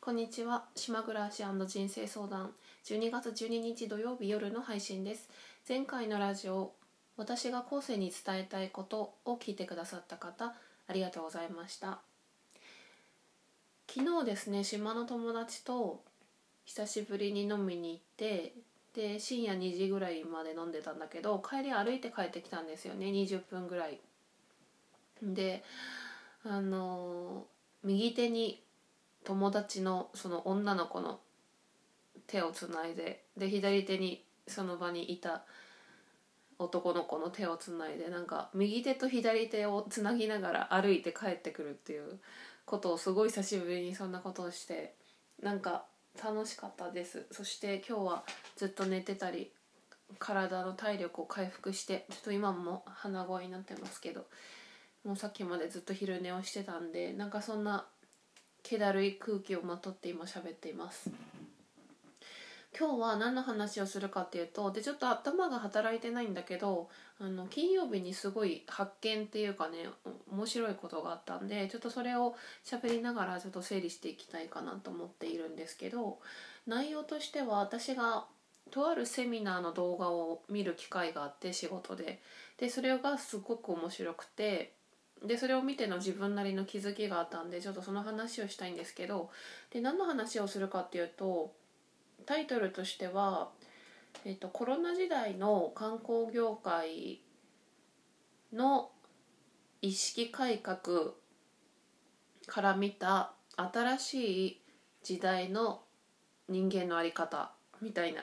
こんにちは。島暮らし人生相談。12月12日土曜日夜の配信です。前回のラジオ私が後世に伝えたいことを聞いてくださった方ありがとうございました。昨日ですね島の友達と久しぶりに飲みに行ってで深夜2時ぐらいまで飲んでたんだけど帰り歩いて帰ってきたんですよね20分ぐらい。であの右手に友達のその女の子の手をつないでで左手にその場にいた男の子の手をつないでなんか右手と左手をつなぎながら歩いて帰ってくるっていうことをすごい久しぶりにそんなことをしてなんか楽しかったです。そして今日はずっと寝てたり体の体力を回復してちょっと今も鼻声になってますけどもうさっきまでずっと昼寝をしてたんでなんかそんな気だるい空気をまとって今喋っています。今日は何の話をするかっていうとでちょっと頭が働いてないんだけどあの金曜日にすごい発見っていうかね面白いことがあったんでちょっとそれを喋りながらちょっと整理していきたいかなと思っているんですけど内容としては私がとあるセミナーの動画を見る機会があって仕事で。でそれがすごく面白くてでそれを見ての自分なりの気づきがあったんでちょっとその話をしたいんですけどで何の話をするかっていうとタイトルとしては、えっと、コロナ時代の観光業界の意識改革から見た新しい時代の人間の在り方みたいな。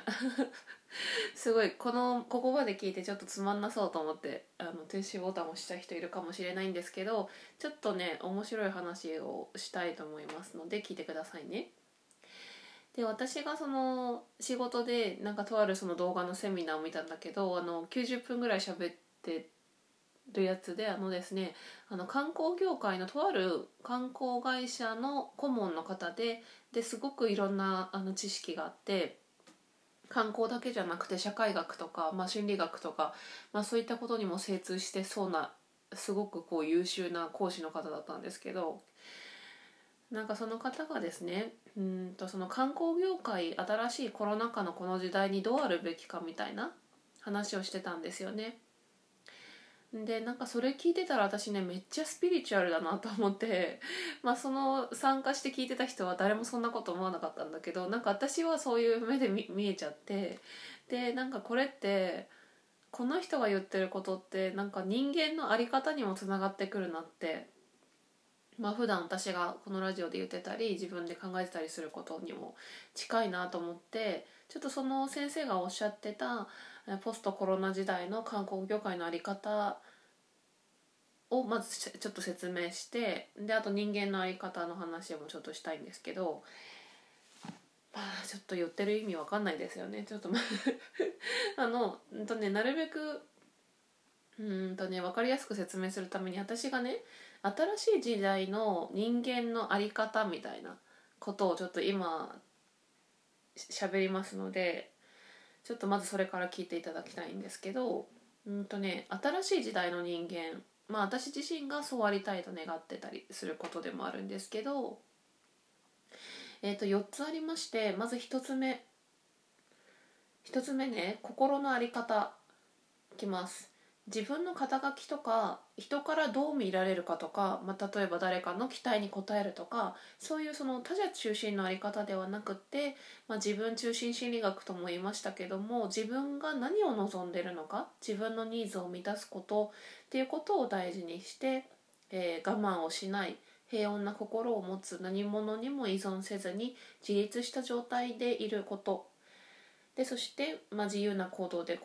すごいこのここまで聞いてちょっとつまんなそうと思ってあの停止ボタンを押した人いるかもしれないんですけどちょっとね面白い話をしたいと思いますので聞いてくださいね。で私がその仕事でなんかとあるその動画のセミナーを見たんだけどあの90分ぐらい喋ってるやつであのですねあの観光業界のとある観光会社の顧問の方でですごくいろんなあの知識があって観光だけじゃなくて社会学とか、まあ、心理学とか、まあ、そういったことにも精通してそうなすごくこう優秀な講師の方だったんですけどなんかその方がですねうんとその観光業界新しいコロナ禍のこの時代にどうあるべきかみたいな話をしてたんですよね。でなんかそれ聞いてたら私ねめっちゃスピリチュアルだなと思って まあその参加して聞いてた人は誰もそんなこと思わなかったんだけどなんか私はそういう目で見えちゃってでなんかこれってこの人が言ってることってなんか人間の在り方にもつながってくるなってまあ普段私がこのラジオで言ってたり自分で考えてたりすることにも近いなと思ってちょっとその先生がおっしゃってたポストコロナ時代の観光業界の在り方をまずちょっと説明してであと人間の在り方の話もちょっとしたいんですけどまあちょっと言ってる意味わかんないですよね。ちょっと あのんとねなるべくうんとね分かりやすく説明するために私がね新しい時代の人間の在り方みたいなことをちょっと今喋りますのでちょっとまずそれから聞いていただきたいんですけどうんとね新しい時代の人間まあ私自身がそうありたいと願ってたりすることでもあるんですけどえー、と4つありましてまず1つ目。1つ目ね心の在り方。きます。自分の肩書きとか人からどう見られるかとか、まあ、例えば誰かの期待に応えるとかそういうその他者中心の在り方ではなくって、まあ、自分中心心理学とも言いましたけども自分が何を望んでるのか自分のニーズを満たすことっていうことを大事にして、えー、我慢をしない平穏な心を持つ何者にも依存せずに自立した状態でいること。でそして、まあ、自由な行動で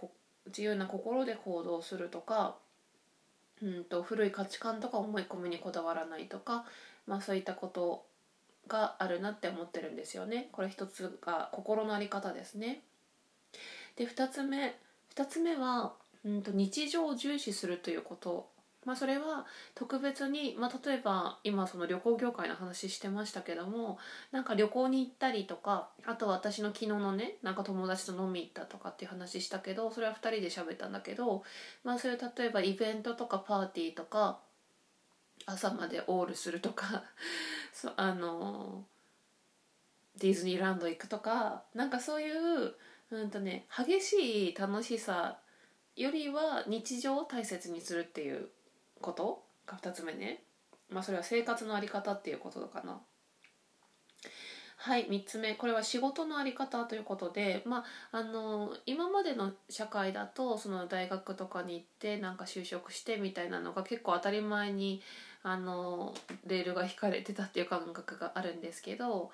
自由な心で行動するとかうんと古い価値観とか思い込みにこだわらないとか、まあ、そういったことがあるなって思ってるんですよね。これ一つが心の在り方ですね。で2つ目2つ目は、うんと日常を重視するということまあ、それは特別に、まあ、例えば今その旅行業界の話してましたけどもなんか旅行に行ったりとかあと私の昨日のねなんか友達と飲み行ったとかっていう話したけどそれは2人で喋ったんだけど、まあ、そういう例えばイベントとかパーティーとか朝までオールするとか そあのディズニーランド行くとかなんかそういううんとね激しい楽しさよりは日常を大切にするっていうことが2つ目ね。まあそれは生活の在り方っていうことかな。はい3つ目。これは仕事の在り方ということで、まあ、あの今までの社会だとその大学とかに行ってなんか就職してみたいなのが結構当たり前にあのレールが引かれてたっていう感覚があるんですけど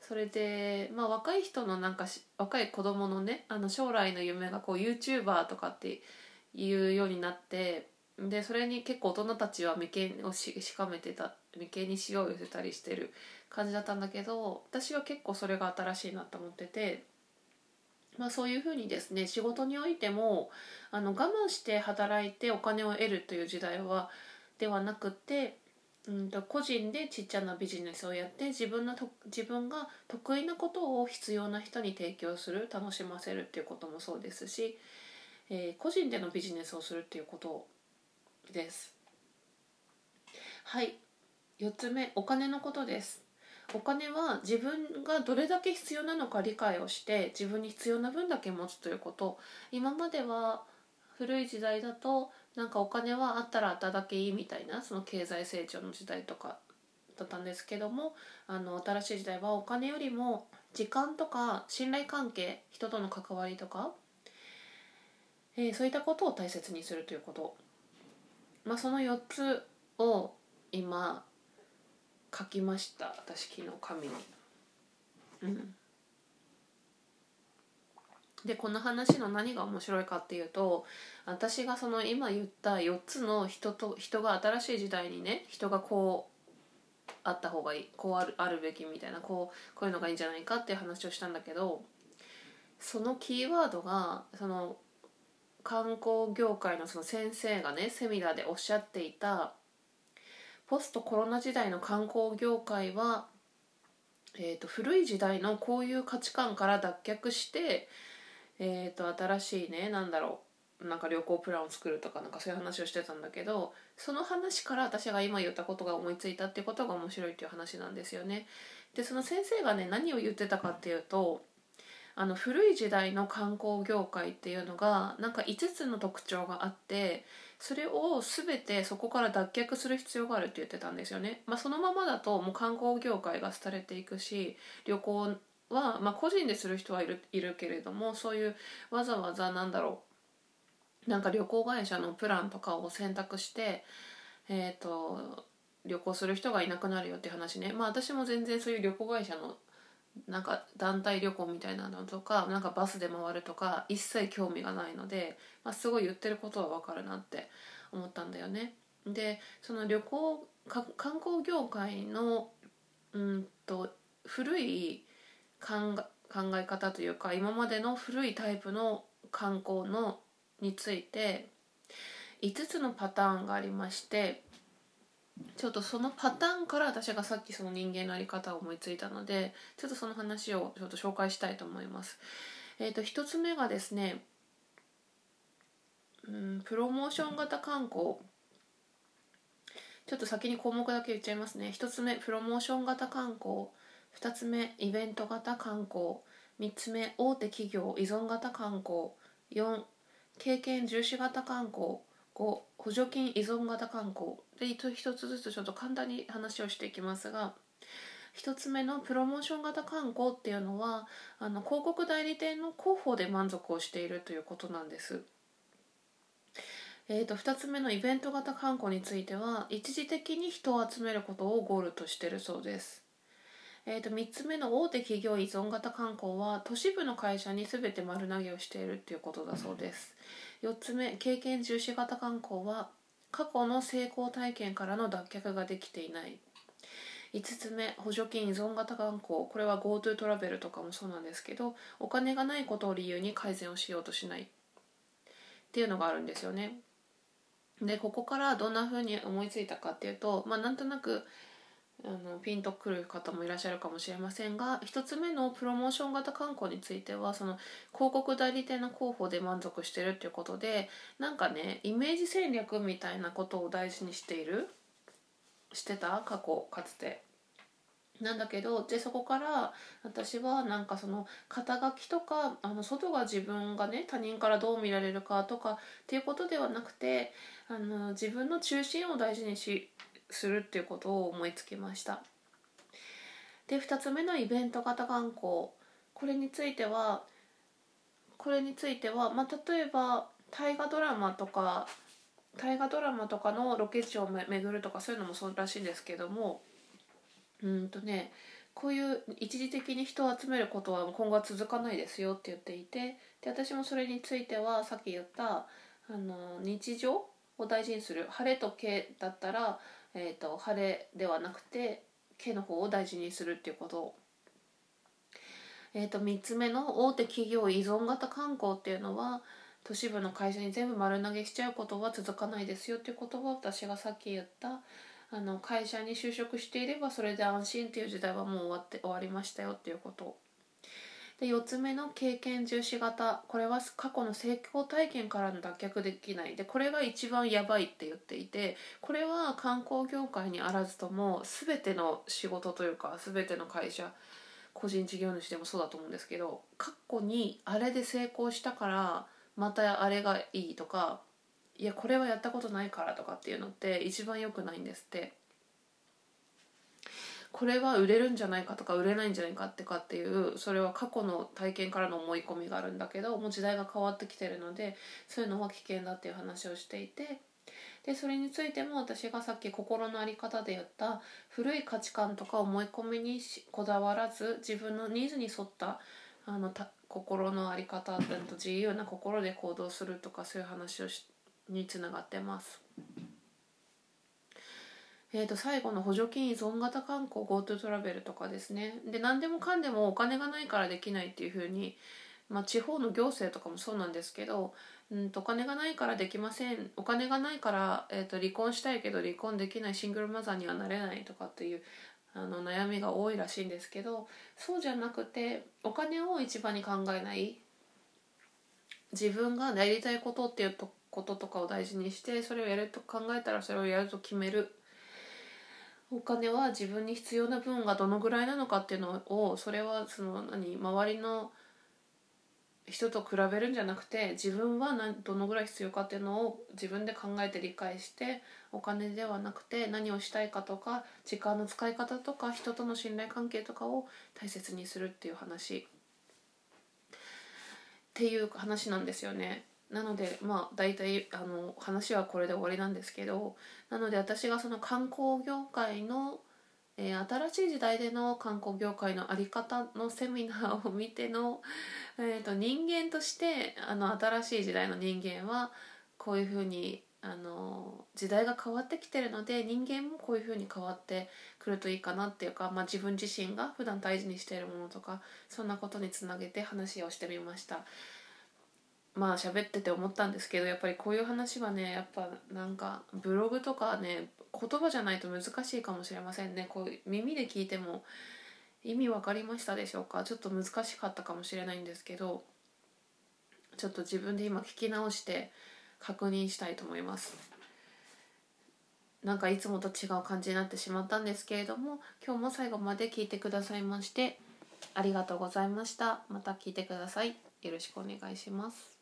それで、まあ、若い人のなんか若い子供のねあの将来の夢がこう YouTuber とかっていうようになってでそれに結構大人たちは眉間をしかめてた眉間に塩を寄せたりしてる感じだったんだけど私は結構それが新しいなと思ってて。まあ、そういうふうにですね仕事においてもあの我慢して働いてお金を得るという時代はではなくてうんと個人でちっちゃなビジネスをやって自分のと自分が得意なことを必要な人に提供する楽しませるっていうこともそうですし、えー、個人でのビジネスをするっていうことです。はい。4つ目お金のことです。お金は自分がどれだけ必要なのか理解をして自分に必要な分だけ持つということ。今までは古い時代だとなんかお金はあったらあっただけいいみたいなその経済成長の時代とかだったんですけどもあの新しい時代はお金よりも時間とか信頼関係人との関わりとか、えー、そういったことを大切にするということ。まあ、その4つを今書きました私昨日紙に。うん、でこの話の何が面白いかっていうと私がその今言った4つの人と人が新しい時代にね人がこうあった方がいいこうあるあるべきみたいなこうこういうのがいいんじゃないかっていう話をしたんだけどそのキーワードがその観光業界のその先生がねセミナーでおっしゃっていたポストコロナ時代の観光業界は、えーと、古い時代のこういう価値観から脱却して、えーと、新しいね何だろうなんか旅行プランを作るとかなんかそういう話をしてたんだけどその話から私が今言ったことが思いついたっていうことが面白いっていう話なんですよね。でその先生がね何を言ってたかっていうとあの古い時代の観光業界っていうのがなんか5つの特徴があってそれを全てそこから脱却する必要があるって言ってたんですよね。まあ、そのままだともう観光業界が廃れていくし旅行は、まあ、個人でする人はいるいるけれどもそういうわざわざなんだろうなんか旅行会社のプランとかを選択してえっ、ー、と旅行する人がいなくなるよって話ねまあ私も全然そういう旅行会社のなんか団体旅行みたいなのとかなんかバスで回るとか一切興味がないので、まあ、すごい言ってることは分かるなって思ったんだよね。でその旅行観光業界のうんと古い考え方というか今までの古いタイプの観光のについて5つのパターンがありましてちょっとそのパターンから私がさっきその人間の在り方を思いついたのでちょっとその話をちょっと紹介したいと思います。えーと、1つ目がですね、うん、プロモーション型観光。ちょっと先に項目だけ言っちゃいますね。1つ目プロモーション型観光。2つ目イベント型観光。3つ目大手企業依存型観光。4経験重視型観光。5補助金依存型観光で一つずつちょっと簡単に話をしていきますが1つ目のプロモーション型観光っていうのはあの広告代理店の広報で満足をしているということなんです。えーと、2つ目のイベント型観光については一時的に人を集めることをゴールとしているそうです。えーと、3つ目の大手企業依存型観光は都市部の会社に全て丸投げをしているっていうことだそうです。4つ目経験重視型観光は過去の成功体験からの脱却ができていない。5つ目補助金依存型観光。これは GoTo トラベルとかもそうなんですけどお金がないことを理由に改善をしようとしない。っていうのがあるんですよね。でここからどんな風に思いついたかっていうとまあなんとなくあのピンとくる方もいらっしゃるかもしれませんが1つ目のプロモーション型観光についてはその広告代理店の候補で満足してるっていうことでなんかねイメージ戦略みたいなことを大事にしているしてた過去かつて。なんだけどでそこから私はなんかその肩書きとかあの外が自分がね他人からどう見られるかとかっていうことではなくてあの自分の中心を大事にしするっていうことを思いつきました。で2つ目のイベント型観光これについてはこれについては、まあ、例えば大河ドラマとか大河ドラマとかのロケ地を巡るとかそういうのもそうらしいんですけどもうんとねこういう一時的に人を集めることは今後は続かないですよって言っていてで私もそれについてはさっき言ったあの日常を大事にする晴れと毛だったら、えーと、晴れではなくて毛の方を大事にするっていうこと。えーと、と3つ目の大手企業依存型観光っていうのは都市部の会社に全部丸投げしちゃうことは続かないですよっていうことは私がさっき言ったあの会社に就職していればそれで安心っていう時代はもう終わって終わりましたよっていうことで4つ目の経験重視型。これは過去の成功体験からの脱却できない。でこれが一番やばいって言っていてこれは観光業界にあらずとも全ての仕事というか全ての会社個人事業主でもそうだと思うんですけど過去にあれで成功したからまたあれがいいとかいやこれはやったことないからとかっていうのって一番良くないんですって。これは売れるんじゃないかとか売れないんじゃないかってかっていうそれは過去の体験からの思い込みがあるんだけどもう時代が変わってきてるのでそういうのは危険だっていう話をしていてでそれについても私がさっき心の在り方で言った古い価値観とか思い込みにこだわらず自分のニーズに沿ったあの心の在り方と自由な心で行動するとかそういう話をしにつながってます。えー、と最後の補助金依存型観光 GoTo トラベルとかですね。で何でもかんでもお金がないからできないっていうふうに、まあ、地方の行政とかもそうなんですけど、うんと、お金がないからできませんお金がないから、えー、と離婚したいけど離婚できないシングルマザーにはなれないとかっていうあの悩みが多いらしいんですけどそうじゃなくてお金を一番に考えない自分がやりたいことっていうとこととかを大事にしてそれをやると考えたらそれをやると決める。お金は自分に必要な分がどのぐらいなのかっていうのをそれはその何周りの人と比べるんじゃなくて自分は何どのぐらい必要かっていうのを自分で考えて理解してお金ではなくて何をしたいかとか時間の使い方とか人との信頼関係とかを大切にするっていう話っていう話なんですよね。なのでまあ大体あの話はこれで終わりなんですけどなので私がその観光業界の、えー、新しい時代での観光業界の在り方のセミナーを見ての、えーと、人間としてあの新しい時代の人間はこういうふうにあの時代が変わってきてるので人間もこういうふうに変わってくるといいかなっていうか、まあ、自分自身が普段大事にしているものとかそんなことにつなげて話をしてみました。まあ喋ってて思ったんですけどやっぱりこういう話はねやっぱなんかブログとかね言葉じゃないと難しいかもしれませんね。こう耳で聞いても意味分かりましたでしょうか？ちょっと難しかったかもしれないんですけどちょっと自分で今聞き直して確認したいと思います。なんかいつもと違う感じになってしまったんですけれども今日も最後まで聞いてくださいましてありがとうございました。また聞いてください。よろしくお願いします。